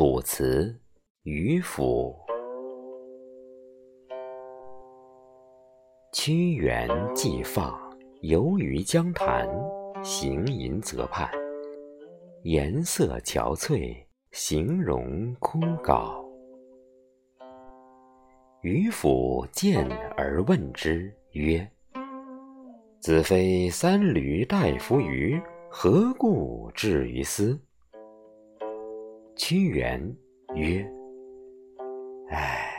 楚辞渔父。屈原既放，游于江潭，行吟泽畔，颜色憔悴，形容枯槁。渔父见而问之曰：“子非三闾大夫于？何故至于斯？”屈原曰：“唉，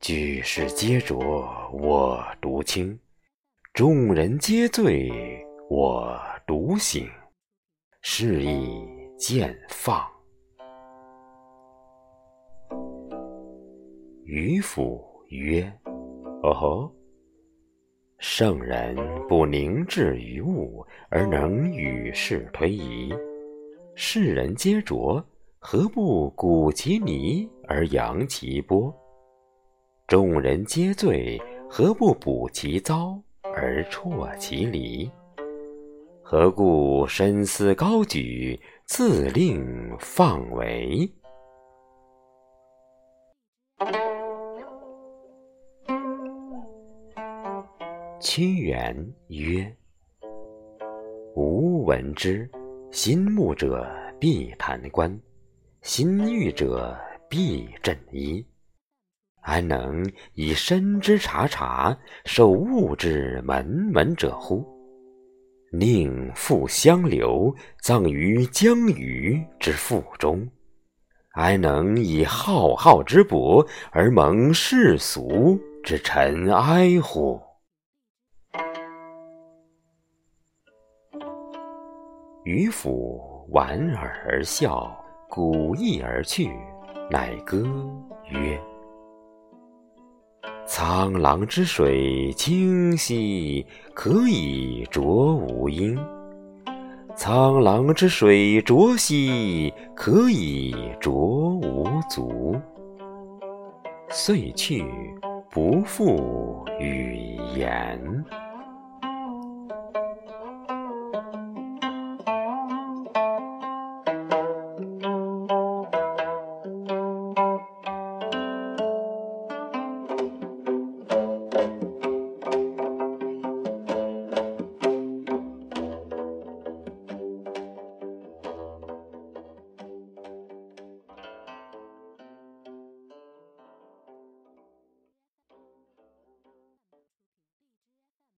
举世皆浊，我独清；众人皆醉，我独醒。是以见放。”渔父曰：“哦吼！圣人不凝滞于物，而能与世推移；世人皆浊。”何不鼓其泥而扬其波？众人皆醉，何不补其糟而啜其离？何故深思高举，自令放为？屈原曰：“吾闻之，心慕者必弹冠。”心欲者必振衣，安能以身之察察，受物之门门者乎？宁复相留，葬于江鱼之腹中，安能以浩浩之博而蒙世俗之尘埃乎？渔父莞尔而笑。鼓意而去，乃歌曰：“沧浪之水清兮，可以濯吾缨；沧浪之水浊兮，可以濯吾足。”遂去，不复与言。